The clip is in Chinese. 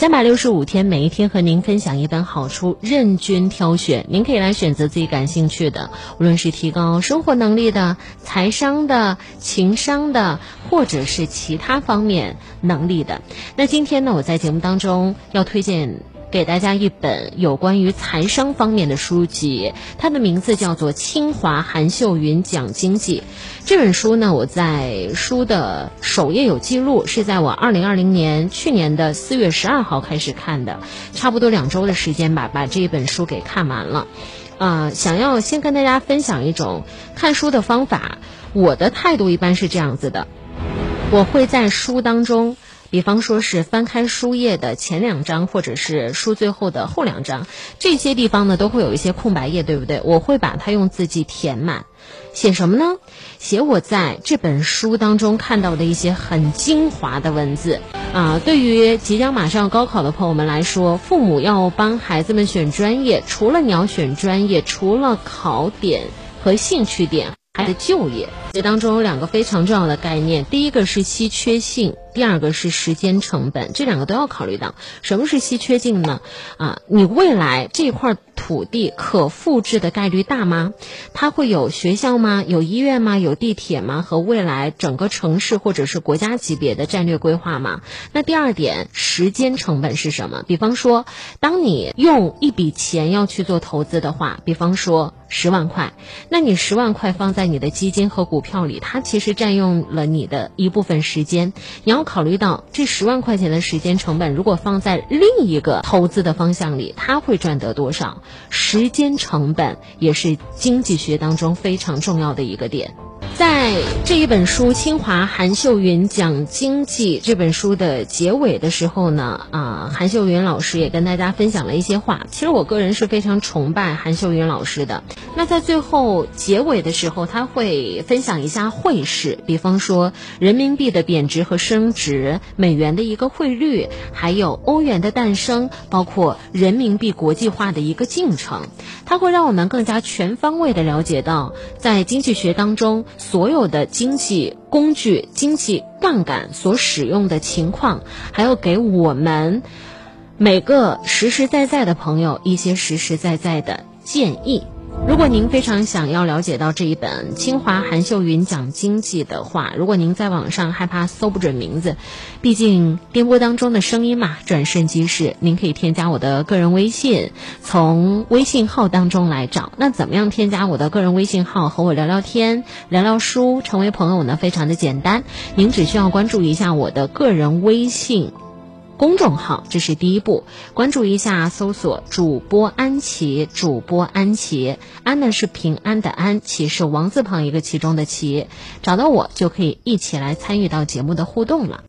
三百六十五天，每一天和您分享一本好书，任君挑选。您可以来选择自己感兴趣的，无论是提高生活能力的、财商的、情商的，或者是其他方面能力的。那今天呢，我在节目当中要推荐。给大家一本有关于财商方面的书籍，它的名字叫做《清华韩秀云讲经济》。这本书呢，我在书的首页有记录，是在我二零二零年去年的四月十二号开始看的，差不多两周的时间吧，把这一本书给看完了。啊，想要先跟大家分享一种看书的方法，我的态度一般是这样子的，我会在书当中。比方说是翻开书页的前两章，或者是书最后的后两章，这些地方呢都会有一些空白页，对不对？我会把它用字迹填满，写什么呢？写我在这本书当中看到的一些很精华的文字啊。对于即将马上要高考的朋友们来说，父母要帮孩子们选专业，除了你要选专业，除了考点和兴趣点。还的就业，这当中有两个非常重要的概念，第一个是稀缺性，第二个是时间成本，这两个都要考虑到。什么是稀缺性呢？啊，你未来这块土地可复制的概率大吗？它会有学校吗？有医院吗？有地铁吗？和未来整个城市或者是国家级别的战略规划吗？那第二点，时间成本是什么？比方说，当你用一笔钱要去做投资的话，比方说。十万块，那你十万块放在你的基金和股票里，它其实占用了你的一部分时间。你要考虑到这十万块钱的时间成本，如果放在另一个投资的方向里，它会赚得多少？时间成本也是经济学当中非常重要的一个点。在这一本书《清华韩秀云讲经济》这本书的结尾的时候呢，啊，韩秀云老师也跟大家分享了一些话。其实我个人是非常崇拜韩秀云老师的。那在最后结尾的时候，他会分享一下汇市，比方说人民币的贬值和升值、美元的一个汇率，还有欧元的诞生，包括人民币国际化的一个进程。它会让我们更加全方位的了解到，在经济学当中。所有的经济工具、经济杠杆所使用的情况，还有给我们每个实实在在的朋友一些实实在在的建议。如果您非常想要了解到这一本清华韩秀云讲经济的话，如果您在网上害怕搜不准名字，毕竟电波当中的声音嘛，转瞬即逝。您可以添加我的个人微信，从微信号当中来找。那怎么样添加我的个人微信号和我聊聊天、聊聊书、成为朋友呢？非常的简单，您只需要关注一下我的个人微信。公众号，这是第一步，关注一下，搜索主播安琪，主播安琪，安呢是平安的安，琪是王字旁一个其中的琪，找到我就可以一起来参与到节目的互动了。